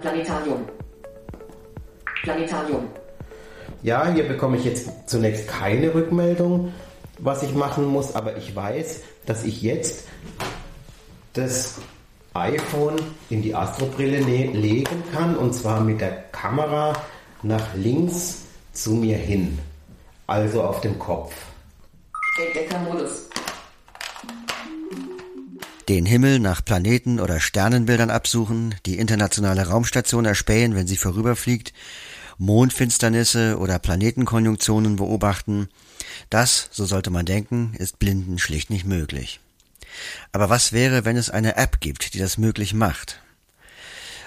Planetarium. Planetarium. Ja, hier bekomme ich jetzt zunächst keine Rückmeldung, was ich machen muss, aber ich weiß, dass ich jetzt das iPhone in die Astrobrille legen kann und zwar mit der Kamera nach links zu mir hin, also auf dem Kopf. Entdeckermodus. Den Himmel nach Planeten oder Sternenbildern absuchen, die internationale Raumstation erspähen, wenn sie vorüberfliegt, Mondfinsternisse oder Planetenkonjunktionen beobachten, das, so sollte man denken, ist Blinden schlicht nicht möglich. Aber was wäre, wenn es eine App gibt, die das möglich macht?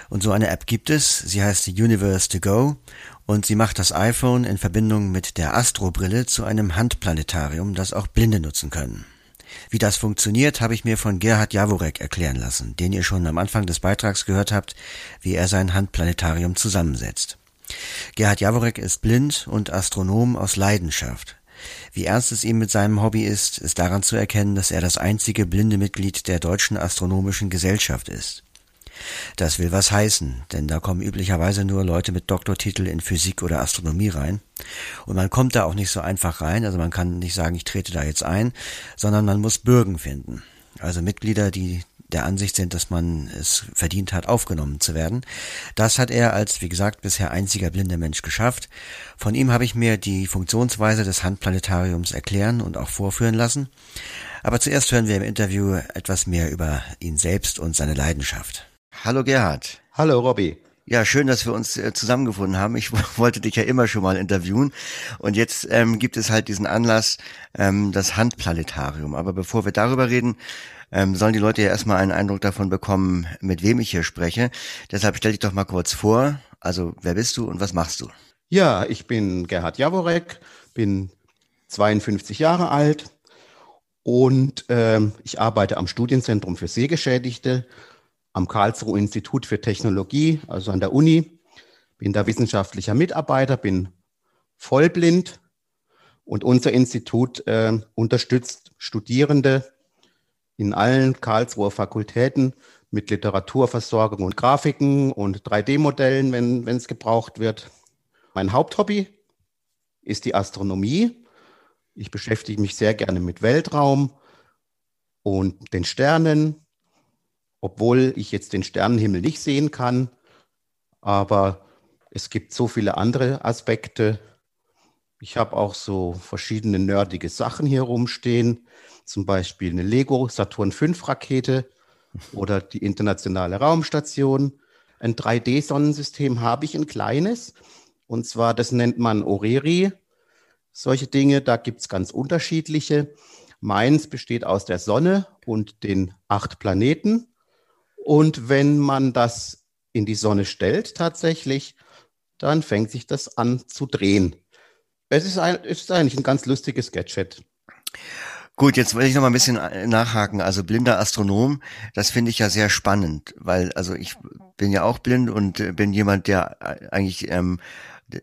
Und so eine App gibt es, sie heißt Universe to Go und sie macht das iPhone in Verbindung mit der Astrobrille zu einem Handplanetarium, das auch Blinde nutzen können. Wie das funktioniert, habe ich mir von Gerhard Jaworek erklären lassen, den ihr schon am Anfang des Beitrags gehört habt, wie er sein Handplanetarium zusammensetzt. Gerhard Jaworek ist blind und Astronom aus Leidenschaft. Wie ernst es ihm mit seinem Hobby ist, ist daran zu erkennen, dass er das einzige blinde Mitglied der Deutschen Astronomischen Gesellschaft ist. Das will was heißen, denn da kommen üblicherweise nur Leute mit Doktortitel in Physik oder Astronomie rein. Und man kommt da auch nicht so einfach rein, also man kann nicht sagen, ich trete da jetzt ein, sondern man muss Bürgen finden. Also Mitglieder, die der Ansicht sind, dass man es verdient hat, aufgenommen zu werden. Das hat er als, wie gesagt, bisher einziger blinder Mensch geschafft. Von ihm habe ich mir die Funktionsweise des Handplanetariums erklären und auch vorführen lassen. Aber zuerst hören wir im Interview etwas mehr über ihn selbst und seine Leidenschaft. Hallo Gerhard. Hallo Robby. Ja, schön, dass wir uns äh, zusammengefunden haben. Ich wollte dich ja immer schon mal interviewen. Und jetzt ähm, gibt es halt diesen Anlass, ähm, das Handplanetarium. Aber bevor wir darüber reden, ähm, sollen die Leute ja erstmal einen Eindruck davon bekommen, mit wem ich hier spreche. Deshalb stell dich doch mal kurz vor. Also, wer bist du und was machst du? Ja, ich bin Gerhard Jaworek, bin 52 Jahre alt und ähm, ich arbeite am Studienzentrum für Sehgeschädigte am Karlsruhe Institut für Technologie, also an der Uni. Bin da wissenschaftlicher Mitarbeiter, bin vollblind und unser Institut äh, unterstützt Studierende in allen Karlsruher Fakultäten mit Literaturversorgung und Grafiken und 3D-Modellen, wenn, wenn es gebraucht wird. Mein Haupthobby ist die Astronomie. Ich beschäftige mich sehr gerne mit Weltraum und den Sternen, obwohl ich jetzt den Sternenhimmel nicht sehen kann. Aber es gibt so viele andere Aspekte. Ich habe auch so verschiedene nerdige Sachen hier rumstehen zum Beispiel eine Lego Saturn V Rakete oder die internationale Raumstation. Ein 3D-Sonnensystem habe ich ein kleines. Und zwar, das nennt man Oreri. Solche Dinge, da gibt es ganz unterschiedliche. Meins besteht aus der Sonne und den acht Planeten. Und wenn man das in die Sonne stellt tatsächlich, dann fängt sich das an zu drehen. Es ist, ein, es ist eigentlich ein ganz lustiges Gadget. Gut, jetzt will ich noch mal ein bisschen äh, nachhaken. Also blinder Astronom, das finde ich ja sehr spannend, weil also ich bin ja auch blind und äh, bin jemand, der äh, eigentlich ähm,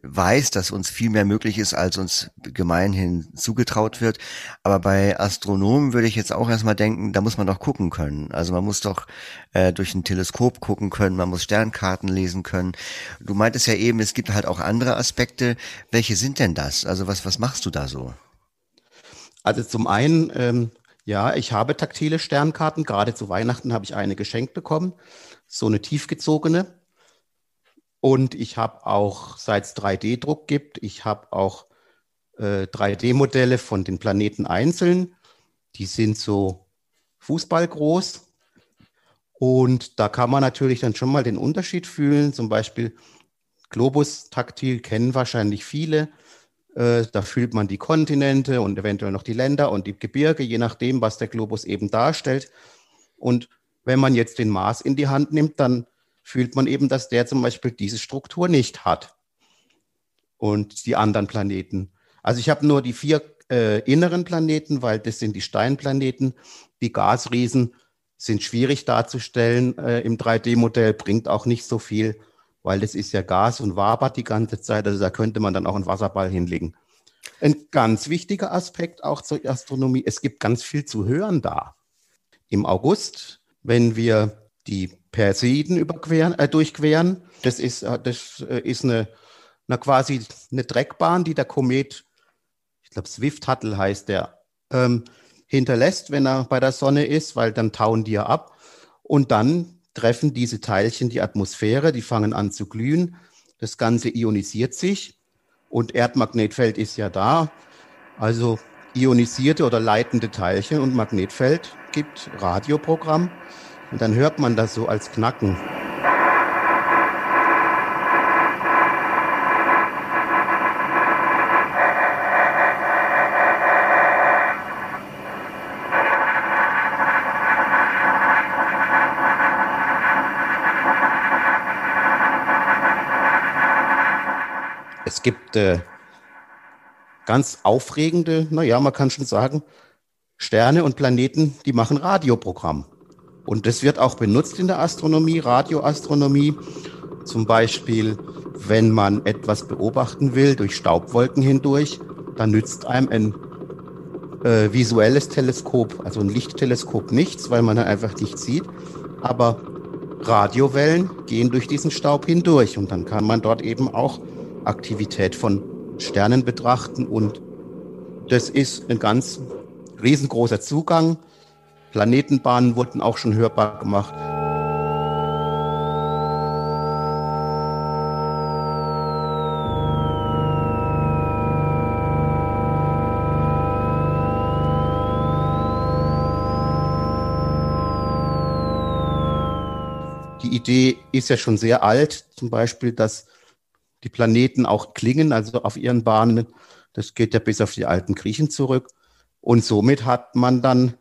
weiß, dass uns viel mehr möglich ist, als uns gemeinhin zugetraut wird. Aber bei Astronomen würde ich jetzt auch erstmal denken, da muss man doch gucken können. Also man muss doch äh, durch ein Teleskop gucken können, man muss Sternkarten lesen können. Du meintest ja eben, es gibt halt auch andere Aspekte. Welche sind denn das? Also was, was machst du da so? Also zum einen, ähm, ja, ich habe taktile Sternkarten. Gerade zu Weihnachten habe ich eine geschenkt bekommen, so eine tiefgezogene. Und ich habe auch, seit es 3D-Druck gibt, ich habe auch äh, 3D-Modelle von den Planeten einzeln. Die sind so fußballgroß. Und da kann man natürlich dann schon mal den Unterschied fühlen. Zum Beispiel Globus taktil kennen wahrscheinlich viele. Äh, da fühlt man die Kontinente und eventuell noch die Länder und die Gebirge, je nachdem, was der Globus eben darstellt. Und wenn man jetzt den Mars in die Hand nimmt, dann fühlt man eben, dass der zum Beispiel diese Struktur nicht hat. Und die anderen Planeten. Also ich habe nur die vier äh, inneren Planeten, weil das sind die Steinplaneten. Die Gasriesen sind schwierig darzustellen äh, im 3D-Modell, bringt auch nicht so viel weil das ist ja Gas und wabert die ganze Zeit. Also da könnte man dann auch einen Wasserball hinlegen. Ein ganz wichtiger Aspekt auch zur Astronomie, es gibt ganz viel zu hören da. Im August wenn wir die Perseiden überqueren, äh, durchqueren. Das ist, äh, das äh, ist eine, eine quasi eine Dreckbahn, die der Komet, ich glaube Swift-Huttle heißt der, ähm, hinterlässt, wenn er bei der Sonne ist, weil dann tauen die ja ab. Und dann treffen diese Teilchen die Atmosphäre, die fangen an zu glühen. Das Ganze ionisiert sich und Erdmagnetfeld ist ja da. Also ionisierte oder leitende Teilchen und Magnetfeld gibt Radioprogramm. Und dann hört man das so als Knacken. Es gibt äh, ganz aufregende, naja, man kann schon sagen, Sterne und Planeten, die machen Radioprogramm. Und das wird auch benutzt in der Astronomie, Radioastronomie. Zum Beispiel, wenn man etwas beobachten will durch Staubwolken hindurch, dann nützt einem ein äh, visuelles Teleskop, also ein Lichtteleskop nichts, weil man dann einfach nichts sieht. Aber Radiowellen gehen durch diesen Staub hindurch und dann kann man dort eben auch Aktivität von Sternen betrachten und das ist ein ganz riesengroßer Zugang. Planetenbahnen wurden auch schon hörbar gemacht. Die Idee ist ja schon sehr alt, zum Beispiel, dass die Planeten auch klingen, also auf ihren Bahnen. Das geht ja bis auf die alten Griechen zurück. Und somit hat man dann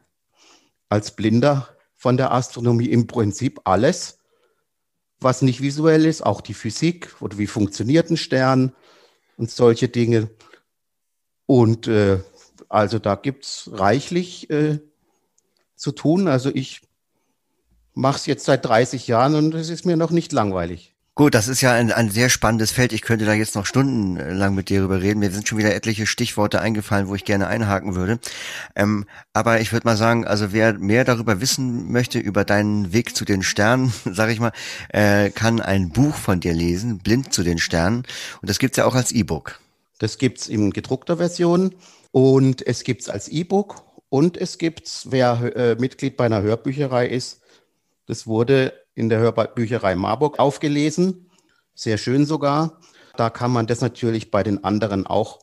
als Blinder von der Astronomie im Prinzip alles, was nicht visuell ist, auch die Physik oder wie funktioniert ein Stern und solche Dinge. Und äh, also da gibt es reichlich äh, zu tun. Also ich mache es jetzt seit 30 Jahren und es ist mir noch nicht langweilig. Gut, das ist ja ein, ein sehr spannendes Feld. Ich könnte da jetzt noch stundenlang mit dir darüber reden. Mir sind schon wieder etliche Stichworte eingefallen, wo ich gerne einhaken würde. Ähm, aber ich würde mal sagen, also wer mehr darüber wissen möchte, über deinen Weg zu den Sternen, sage ich mal, äh, kann ein Buch von dir lesen, Blind zu den Sternen. Und das gibt's ja auch als E-Book. Das gibt's in gedruckter Version und es gibt's als E-Book und es gibt's, wer äh, Mitglied bei einer Hörbücherei ist, das wurde in der Hörbücherei Marburg aufgelesen. Sehr schön sogar. Da kann man das natürlich bei den anderen auch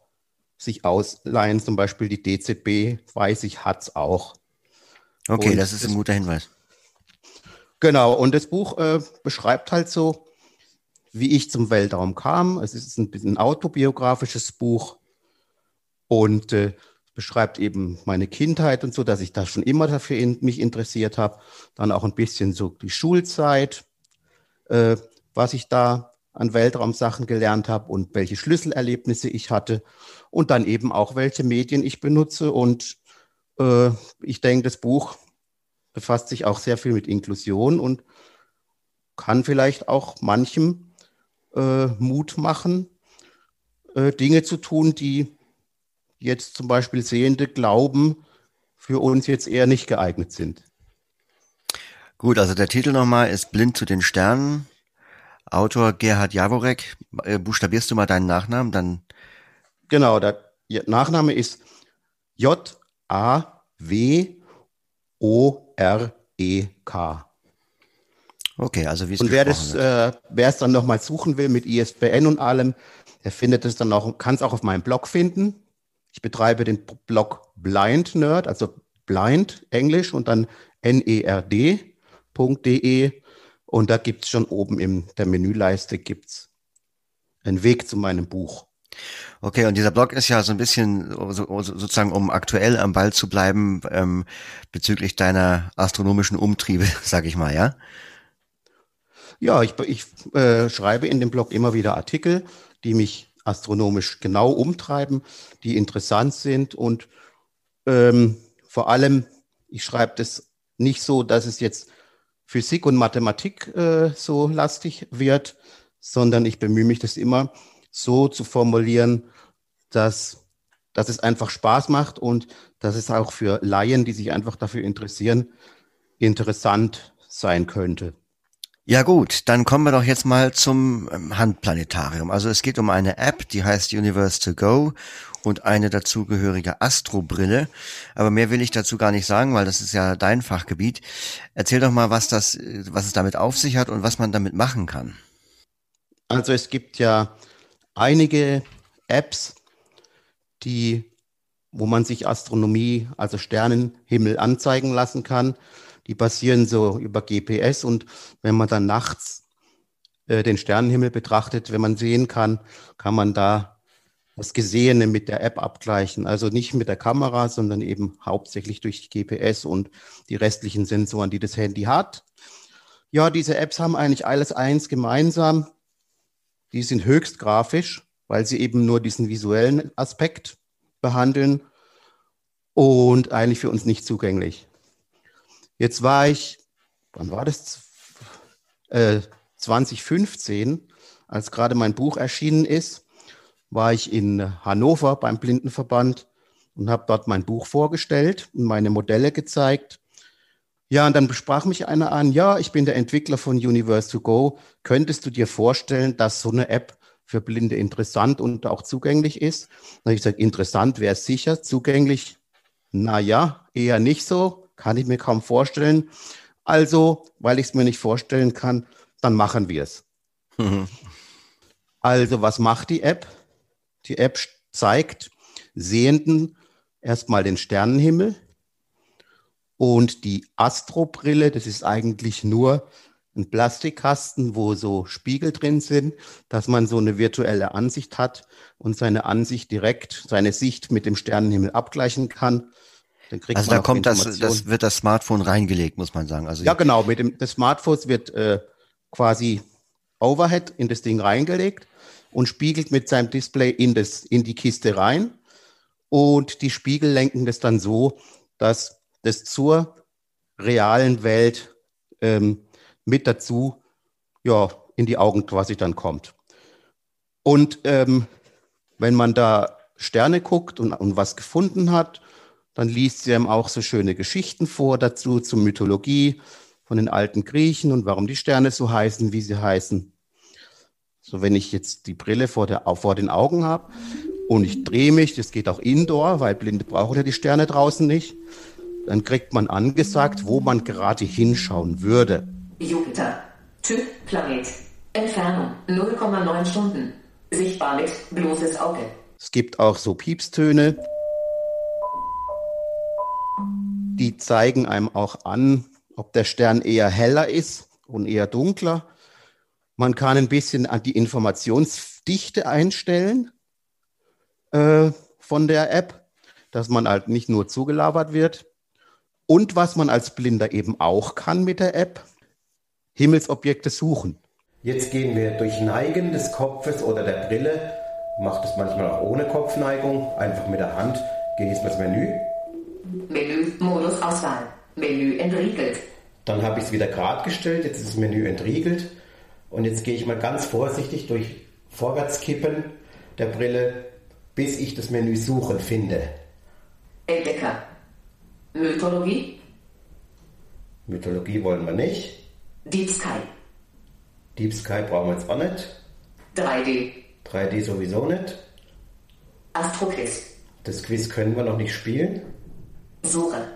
sich ausleihen. Zum Beispiel die DZB, weiß ich, hat es auch. Okay, und das ist ein guter Hinweis. Genau, und das Buch äh, beschreibt halt so, wie ich zum Weltraum kam. Es ist ein bisschen autobiografisches Buch und äh, beschreibt eben meine Kindheit und so, dass ich da schon immer dafür in, mich interessiert habe. Dann auch ein bisschen so die Schulzeit, äh, was ich da an Weltraumsachen gelernt habe und welche Schlüsselerlebnisse ich hatte und dann eben auch welche Medien ich benutze. Und äh, ich denke, das Buch befasst sich auch sehr viel mit Inklusion und kann vielleicht auch manchem äh, Mut machen, äh, Dinge zu tun, die jetzt zum Beispiel Sehende glauben, für uns jetzt eher nicht geeignet sind. Gut, also der Titel nochmal ist Blind zu den Sternen. Autor Gerhard Jaworek. Äh, buchstabierst du mal deinen Nachnamen? Dann genau, der Nachname ist J-A-W-O-R-E-K. Okay, also wie es Und wer das, äh, wer es dann nochmal suchen will mit ISBN und allem, der findet es dann auch, kann es auch auf meinem Blog finden. Ich betreibe den Blog Blind Nerd, also Blind Englisch und dann nerd.de und da gibt es schon oben in der Menüleiste gibt's einen Weg zu meinem Buch. Okay, und dieser Blog ist ja so ein bisschen so, sozusagen, um aktuell am Ball zu bleiben ähm, bezüglich deiner astronomischen Umtriebe, sag ich mal, ja? Ja, ich, ich äh, schreibe in dem Blog immer wieder Artikel, die mich astronomisch genau umtreiben, die interessant sind und ähm, vor allem, ich schreibe das nicht so, dass es jetzt Physik und Mathematik äh, so lastig wird, sondern ich bemühe mich, das immer so zu formulieren, dass, dass es einfach Spaß macht und dass es auch für Laien, die sich einfach dafür interessieren, interessant sein könnte. Ja gut, dann kommen wir doch jetzt mal zum ähm, Handplanetarium. Also es geht um eine App, die heißt Universe to Go und eine dazugehörige Astrobrille. Aber mehr will ich dazu gar nicht sagen, weil das ist ja dein Fachgebiet. Erzähl doch mal, was das, was es damit auf sich hat und was man damit machen kann. Also es gibt ja einige Apps, die, wo man sich Astronomie, also Sternenhimmel anzeigen lassen kann. Die basieren so über GPS und wenn man dann nachts äh, den Sternenhimmel betrachtet, wenn man sehen kann, kann man da das Gesehene mit der App abgleichen. Also nicht mit der Kamera, sondern eben hauptsächlich durch GPS und die restlichen Sensoren, die das Handy hat. Ja, diese Apps haben eigentlich alles eins gemeinsam. Die sind höchst grafisch, weil sie eben nur diesen visuellen Aspekt behandeln und eigentlich für uns nicht zugänglich. Jetzt war ich, wann war das? Äh, 2015, als gerade mein Buch erschienen ist, war ich in Hannover beim Blindenverband und habe dort mein Buch vorgestellt und meine Modelle gezeigt. Ja, und dann besprach mich einer an, ja, ich bin der Entwickler von Universe to Go. Könntest du dir vorstellen, dass so eine App für Blinde interessant und auch zugänglich ist? Habe ich gesagt, interessant wäre sicher, zugänglich, naja, eher nicht so. Kann ich mir kaum vorstellen. Also, weil ich es mir nicht vorstellen kann, dann machen wir es. Mhm. Also, was macht die App? Die App zeigt Sehenden erstmal den Sternenhimmel und die Astrobrille, das ist eigentlich nur ein Plastikkasten, wo so Spiegel drin sind, dass man so eine virtuelle Ansicht hat und seine Ansicht direkt, seine Sicht mit dem Sternenhimmel abgleichen kann. Also da kommt das, das wird das Smartphone reingelegt, muss man sagen. Also ja, genau. Mit dem das Smartphone wird äh, quasi Overhead in das Ding reingelegt und spiegelt mit seinem Display in das in die Kiste rein und die Spiegel lenken das dann so, dass das zur realen Welt ähm, mit dazu ja in die Augen quasi dann kommt. Und ähm, wenn man da Sterne guckt und, und was gefunden hat dann liest sie ihm auch so schöne Geschichten vor dazu, zur Mythologie von den alten Griechen und warum die Sterne so heißen, wie sie heißen. So, wenn ich jetzt die Brille vor, der, vor den Augen habe und ich drehe mich, das geht auch indoor, weil Blinde brauchen ja die Sterne draußen nicht, dann kriegt man angesagt, wo man gerade hinschauen würde. Jupiter. Typ Planet. Entfernung 0,9 Stunden. Sichtbar mit bloßes Auge. Es gibt auch so Piepstöne, die zeigen einem auch an, ob der Stern eher heller ist und eher dunkler. Man kann ein bisschen an die Informationsdichte einstellen äh, von der App, dass man halt nicht nur zugelabert wird. Und was man als Blinder eben auch kann mit der App, Himmelsobjekte suchen. Jetzt gehen wir durch Neigen des Kopfes oder der Brille. Macht es manchmal auch ohne Kopfneigung, einfach mit der Hand. Gehe ich ins Menü Menü, Modus Auswahl. Menü entriegelt. Dann habe ich es wieder gerade gestellt, jetzt ist das Menü entriegelt. Und jetzt gehe ich mal ganz vorsichtig durch Vorwärtskippen der Brille, bis ich das Menü Suchen finde. Entdecker. Mythologie. Mythologie wollen wir nicht. Deep Sky. Deep Sky brauchen wir jetzt auch nicht. 3D. 3D sowieso nicht. Astroquiz. Das Quiz können wir noch nicht spielen. Suche.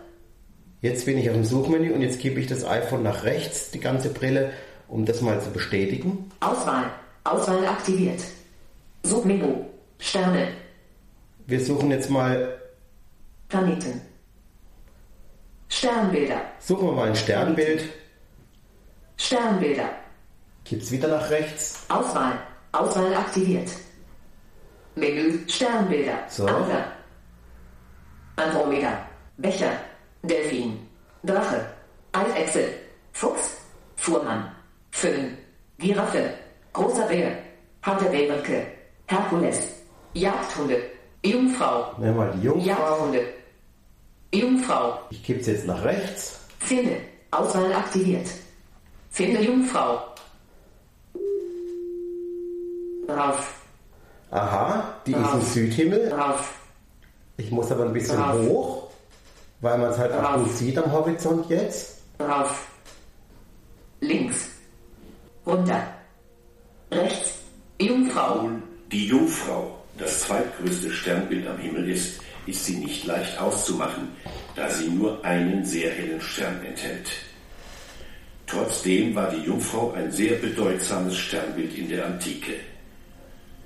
Jetzt bin ich auf dem Suchmenü und jetzt gebe ich das iPhone nach rechts, die ganze Brille, um das mal zu bestätigen. Auswahl. Auswahl aktiviert. Suchmenü. Sterne. Wir suchen jetzt mal Planeten. Sternbilder. Suchen wir mal ein Sternbild. Sternbilder. Gibt's wieder nach rechts. Auswahl. Auswahl aktiviert. Menü Sternbilder. So. Andromeda. Becher, Delfin, Drache, Eidechse, Fuchs, Fuhrmann, Föhn, Giraffe, großer Bär, Hantelbärenke, Herkules, Jagdhunde, Jungfrau. Wir mal die Jungfrau. Jagdhunde. Jungfrau. Ich kippe es jetzt nach rechts. Finde. Auswahl aktiviert. Finde Jungfrau. Rauf. Aha, die Rauf. ist im Südhimmel. Rauf. Ich muss aber ein bisschen Rauf. hoch weil man es halt auch gut sieht am Horizont jetzt. Rauf. Links. Runter. Rechts. Jungfrau. Die Jungfrau das zweitgrößte Sternbild am Himmel ist, ist sie nicht leicht auszumachen, da sie nur einen sehr hellen Stern enthält. Trotzdem war die Jungfrau ein sehr bedeutsames Sternbild in der Antike.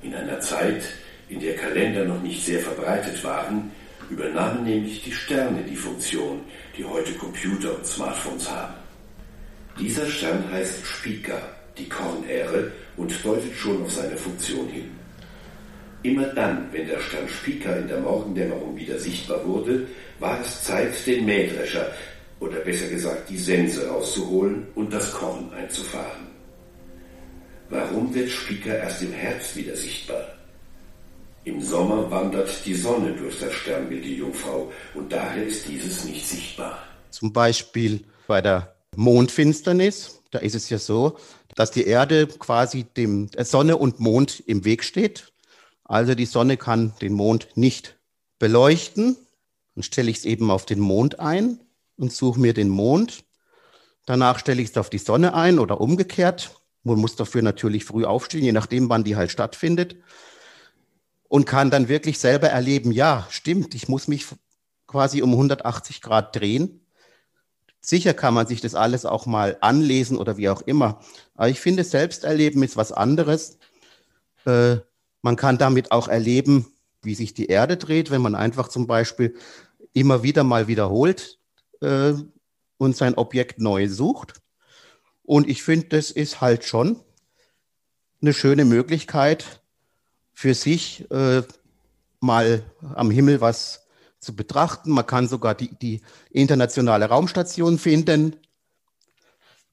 In einer Zeit, in der Kalender noch nicht sehr verbreitet waren, übernahmen nämlich die Sterne die Funktion, die heute Computer und Smartphones haben. Dieser Stern heißt Spica, die Kornähre, und deutet schon auf seine Funktion hin. Immer dann, wenn der Stern Spica in der Morgendämmerung wieder sichtbar wurde, war es Zeit, den Mähdrescher, oder besser gesagt die Sense rauszuholen und das Korn einzufahren. Warum wird Spica erst im Herbst wieder sichtbar? Im Sommer wandert die Sonne durch das Sternbild die Jungfrau und daher ist dieses nicht sichtbar. Zum Beispiel bei der Mondfinsternis, da ist es ja so, dass die Erde quasi dem äh, Sonne und Mond im Weg steht. Also die Sonne kann den Mond nicht beleuchten. Dann stelle ich es eben auf den Mond ein und suche mir den Mond. Danach stelle ich es auf die Sonne ein oder umgekehrt. Man muss dafür natürlich früh aufstehen, je nachdem, wann die halt stattfindet. Und kann dann wirklich selber erleben, ja, stimmt, ich muss mich quasi um 180 Grad drehen. Sicher kann man sich das alles auch mal anlesen oder wie auch immer. Aber ich finde, Selbsterleben ist was anderes. Äh, man kann damit auch erleben, wie sich die Erde dreht, wenn man einfach zum Beispiel immer wieder mal wiederholt, äh, und sein Objekt neu sucht. Und ich finde, das ist halt schon eine schöne Möglichkeit für sich äh, mal am Himmel was zu betrachten. Man kann sogar die, die internationale Raumstation finden.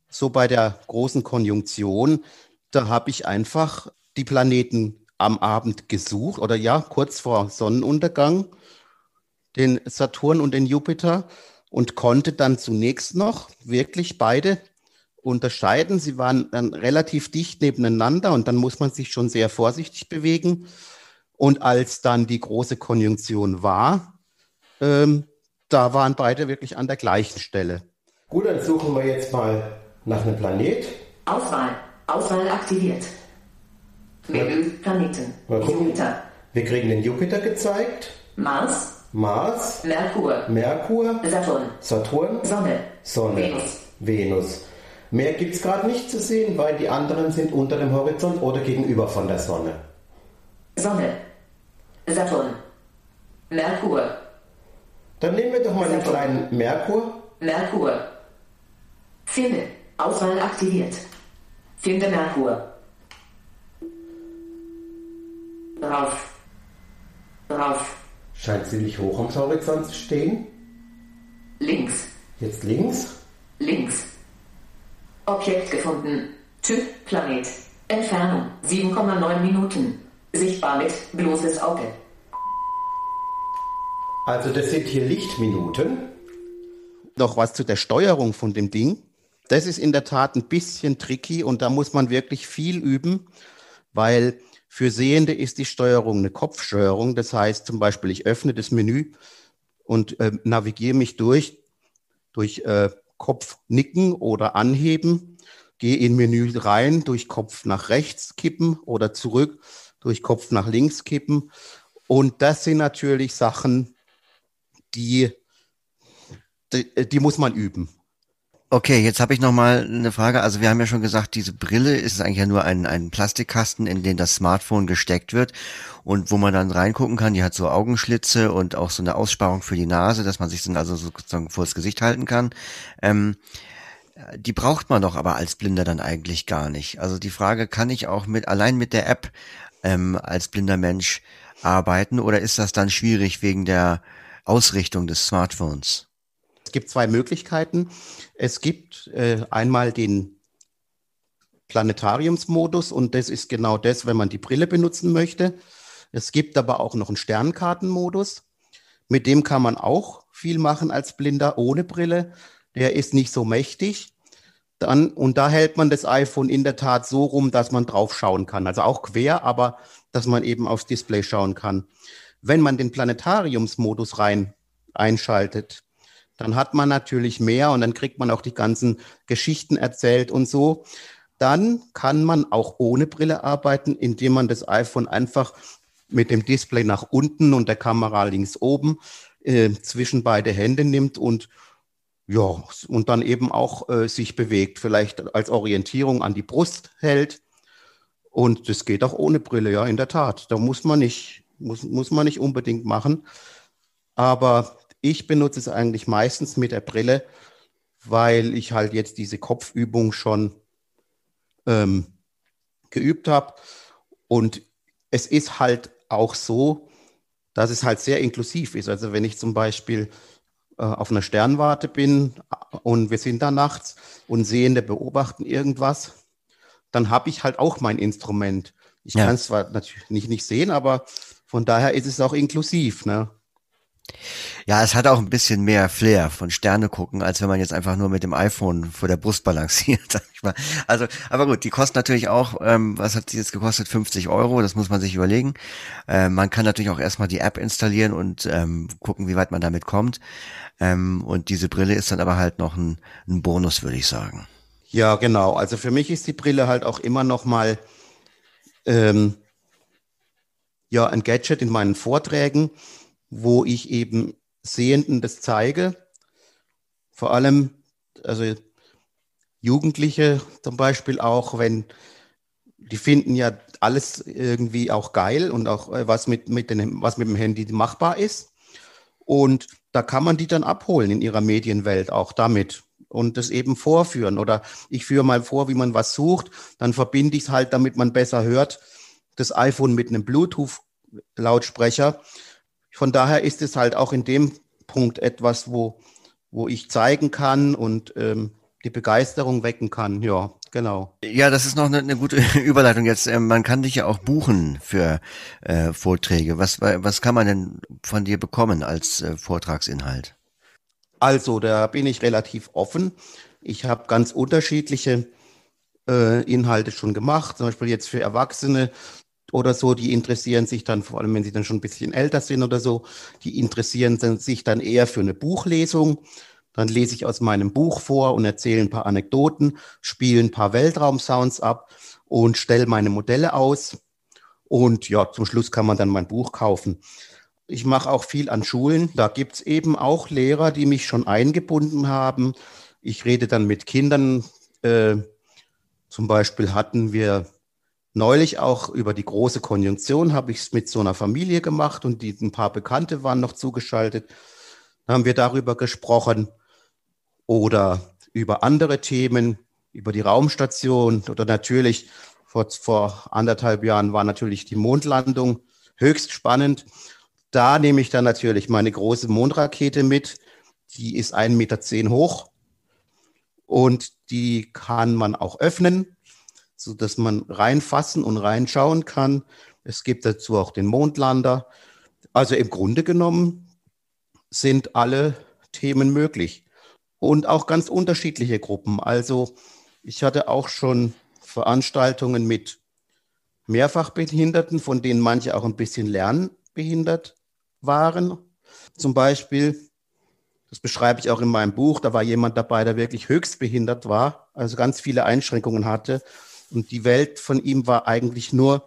So bei der großen Konjunktion, da habe ich einfach die Planeten am Abend gesucht oder ja, kurz vor Sonnenuntergang, den Saturn und den Jupiter und konnte dann zunächst noch wirklich beide unterscheiden. Sie waren dann relativ dicht nebeneinander und dann muss man sich schon sehr vorsichtig bewegen. Und als dann die große Konjunktion war, ähm, da waren beide wirklich an der gleichen Stelle. Gut, dann suchen wir jetzt mal nach einem Planet. Auswahl. Auswahl aktiviert. Menü Planeten. Mal gucken. Jupiter. Wir kriegen den Jupiter gezeigt, Mars. Mars, Merkur. Merkur, Saturn. Saturn, Sonne. Sonne, Venus. Venus. Mehr gibt es gerade nicht zu sehen, weil die anderen sind unter dem Horizont oder gegenüber von der Sonne. Sonne. Saturn. Merkur. Dann nehmen wir doch mal den Saturn. kleinen Merkur. Merkur. Finde. Auswahl aktiviert. Finde Merkur. Drauf. Drauf. Scheint ziemlich hoch am Horizont zu stehen. Links. Jetzt links. Links. Objekt gefunden. Typ Planet. Entfernung 7,9 Minuten. Sichtbar mit bloßes Auge. Also das sind hier Lichtminuten. Noch was zu der Steuerung von dem Ding. Das ist in der Tat ein bisschen tricky und da muss man wirklich viel üben, weil für Sehende ist die Steuerung eine Kopfsteuerung. Das heißt zum Beispiel, ich öffne das Menü und äh, navigiere mich durch, durch äh, Kopfnicken oder Anheben, gehe in Menü rein, durch Kopf nach rechts kippen oder zurück, durch Kopf nach links kippen. Und das sind natürlich Sachen, die, die, die muss man üben. Okay, jetzt habe ich noch mal eine Frage. Also wir haben ja schon gesagt, diese Brille ist eigentlich ja nur ein, ein Plastikkasten, in den das Smartphone gesteckt wird und wo man dann reingucken kann. Die hat so Augenschlitze und auch so eine Aussparung für die Nase, dass man sich dann also sozusagen vor das Gesicht halten kann. Ähm, die braucht man doch aber als Blinder dann eigentlich gar nicht. Also die Frage, kann ich auch mit allein mit der App ähm, als blinder Mensch arbeiten oder ist das dann schwierig wegen der Ausrichtung des Smartphones? Es gibt zwei Möglichkeiten. Es gibt äh, einmal den Planetariumsmodus und das ist genau das, wenn man die Brille benutzen möchte. Es gibt aber auch noch einen Sternkartenmodus. Mit dem kann man auch viel machen als Blinder ohne Brille. Der ist nicht so mächtig. Dann, und da hält man das iPhone in der Tat so rum, dass man drauf schauen kann. Also auch quer, aber dass man eben aufs Display schauen kann. Wenn man den Planetariumsmodus rein einschaltet, dann hat man natürlich mehr und dann kriegt man auch die ganzen Geschichten erzählt und so. Dann kann man auch ohne Brille arbeiten, indem man das iPhone einfach mit dem Display nach unten und der Kamera links oben äh, zwischen beide Hände nimmt und ja, und dann eben auch äh, sich bewegt, vielleicht als Orientierung an die Brust hält. Und das geht auch ohne Brille, ja, in der Tat. Da muss man nicht, muss, muss man nicht unbedingt machen. Aber ich benutze es eigentlich meistens mit der Brille, weil ich halt jetzt diese Kopfübung schon ähm, geübt habe. Und es ist halt auch so, dass es halt sehr inklusiv ist. Also wenn ich zum Beispiel äh, auf einer Sternwarte bin und wir sind da nachts und Sehende beobachten irgendwas, dann habe ich halt auch mein Instrument. Ich ja. kann es zwar natürlich nicht, nicht sehen, aber von daher ist es auch inklusiv. Ne? Ja, es hat auch ein bisschen mehr Flair von Sterne gucken, als wenn man jetzt einfach nur mit dem iPhone vor der Brust balanciert, sag ich mal. Also, aber gut, die kosten natürlich auch, ähm, was hat sie jetzt gekostet? 50 Euro, das muss man sich überlegen. Ähm, man kann natürlich auch erstmal die App installieren und ähm, gucken, wie weit man damit kommt. Ähm, und diese Brille ist dann aber halt noch ein, ein Bonus, würde ich sagen. Ja, genau. Also für mich ist die Brille halt auch immer noch mal ähm, ja ein Gadget in meinen Vorträgen wo ich eben Sehenden das zeige. Vor allem, also Jugendliche zum Beispiel auch, wenn die finden ja alles irgendwie auch geil und auch äh, was mit, mit, den, was mit dem Handy machbar ist. Und da kann man die dann abholen in ihrer Medienwelt auch damit und das eben vorführen. Oder ich führe mal vor, wie man was sucht, dann verbinde ich es halt, damit man besser hört, das iPhone mit einem Bluetooth-Lautsprecher von daher ist es halt auch in dem Punkt etwas, wo, wo ich zeigen kann und ähm, die Begeisterung wecken kann. Ja, genau. Ja, das ist noch eine, eine gute Überleitung jetzt. Ähm, man kann dich ja auch buchen für äh, Vorträge. Was, was kann man denn von dir bekommen als äh, Vortragsinhalt? Also, da bin ich relativ offen. Ich habe ganz unterschiedliche äh, Inhalte schon gemacht, zum Beispiel jetzt für Erwachsene oder so, die interessieren sich dann, vor allem wenn sie dann schon ein bisschen älter sind oder so, die interessieren sich dann eher für eine Buchlesung. Dann lese ich aus meinem Buch vor und erzähle ein paar Anekdoten, spiele ein paar Weltraumsounds ab und stelle meine Modelle aus. Und ja, zum Schluss kann man dann mein Buch kaufen. Ich mache auch viel an Schulen. Da gibt's eben auch Lehrer, die mich schon eingebunden haben. Ich rede dann mit Kindern. Äh, zum Beispiel hatten wir Neulich auch über die große Konjunktion habe ich es mit so einer Familie gemacht und die, ein paar Bekannte waren noch zugeschaltet. Da haben wir darüber gesprochen oder über andere Themen, über die Raumstation oder natürlich vor, vor anderthalb Jahren war natürlich die Mondlandung höchst spannend. Da nehme ich dann natürlich meine große Mondrakete mit. Die ist 1,10 Meter hoch und die kann man auch öffnen so dass man reinfassen und reinschauen kann. Es gibt dazu auch den Mondlander. Also im Grunde genommen sind alle Themen möglich und auch ganz unterschiedliche Gruppen. Also ich hatte auch schon Veranstaltungen mit Mehrfachbehinderten, von denen manche auch ein bisschen lernbehindert waren. Zum Beispiel, das beschreibe ich auch in meinem Buch, da war jemand dabei, der wirklich höchstbehindert war, also ganz viele Einschränkungen hatte und die Welt von ihm war eigentlich nur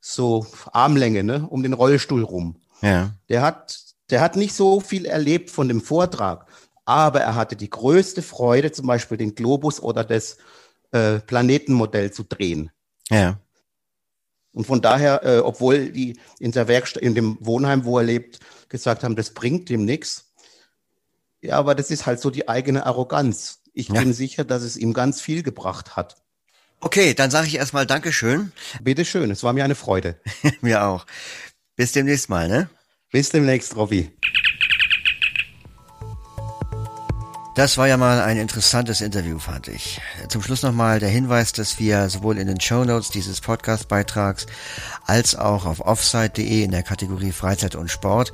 so Armlänge, ne, um den Rollstuhl rum. Ja. Der hat, der hat nicht so viel erlebt von dem Vortrag, aber er hatte die größte Freude, zum Beispiel den Globus oder das äh, Planetenmodell zu drehen. Ja. Und von daher, äh, obwohl die in der Werkstatt, in dem Wohnheim, wo er lebt, gesagt haben, das bringt ihm nichts. Ja, aber das ist halt so die eigene Arroganz. Ich ja. bin sicher, dass es ihm ganz viel gebracht hat. Okay, dann sage ich erstmal Dankeschön. Bitteschön, es war mir eine Freude. mir auch. Bis demnächst mal, ne? Bis demnächst, Robby. Das war ja mal ein interessantes Interview, fand ich. Zum Schluss nochmal der Hinweis, dass wir sowohl in den Show Notes dieses Podcast-Beitrags als auch auf offsite.de in der Kategorie Freizeit und Sport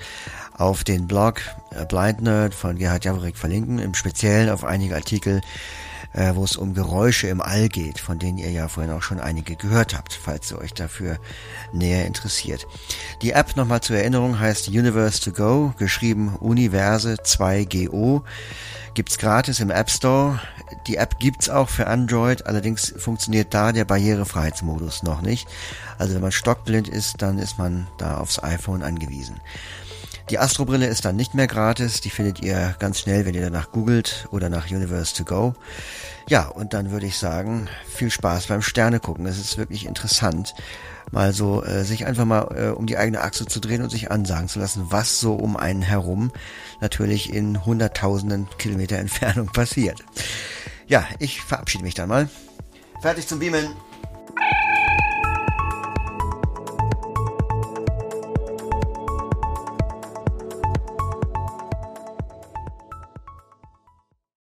auf den Blog äh, Blind Nerd von Gerhard Jaworek verlinken, im Speziellen auf einige Artikel, äh, wo es um Geräusche im All geht, von denen ihr ja vorhin auch schon einige gehört habt, falls ihr euch dafür näher interessiert. Die App nochmal zur Erinnerung heißt Universe to Go, geschrieben Universe 2GO. Gibt's gratis im App Store. Die App gibt's auch für Android, allerdings funktioniert da der Barrierefreiheitsmodus noch nicht. Also wenn man stockblind ist, dann ist man da aufs iPhone angewiesen. Die Astrobrille ist dann nicht mehr gratis, die findet ihr ganz schnell, wenn ihr danach googelt oder nach Universe to Go. Ja, und dann würde ich sagen, viel Spaß beim Sterne gucken. Es ist wirklich interessant, mal so äh, sich einfach mal äh, um die eigene Achse zu drehen und sich ansagen zu lassen, was so um einen herum natürlich in hunderttausenden Kilometer Entfernung passiert. Ja, ich verabschiede mich dann mal. Fertig zum Beamen.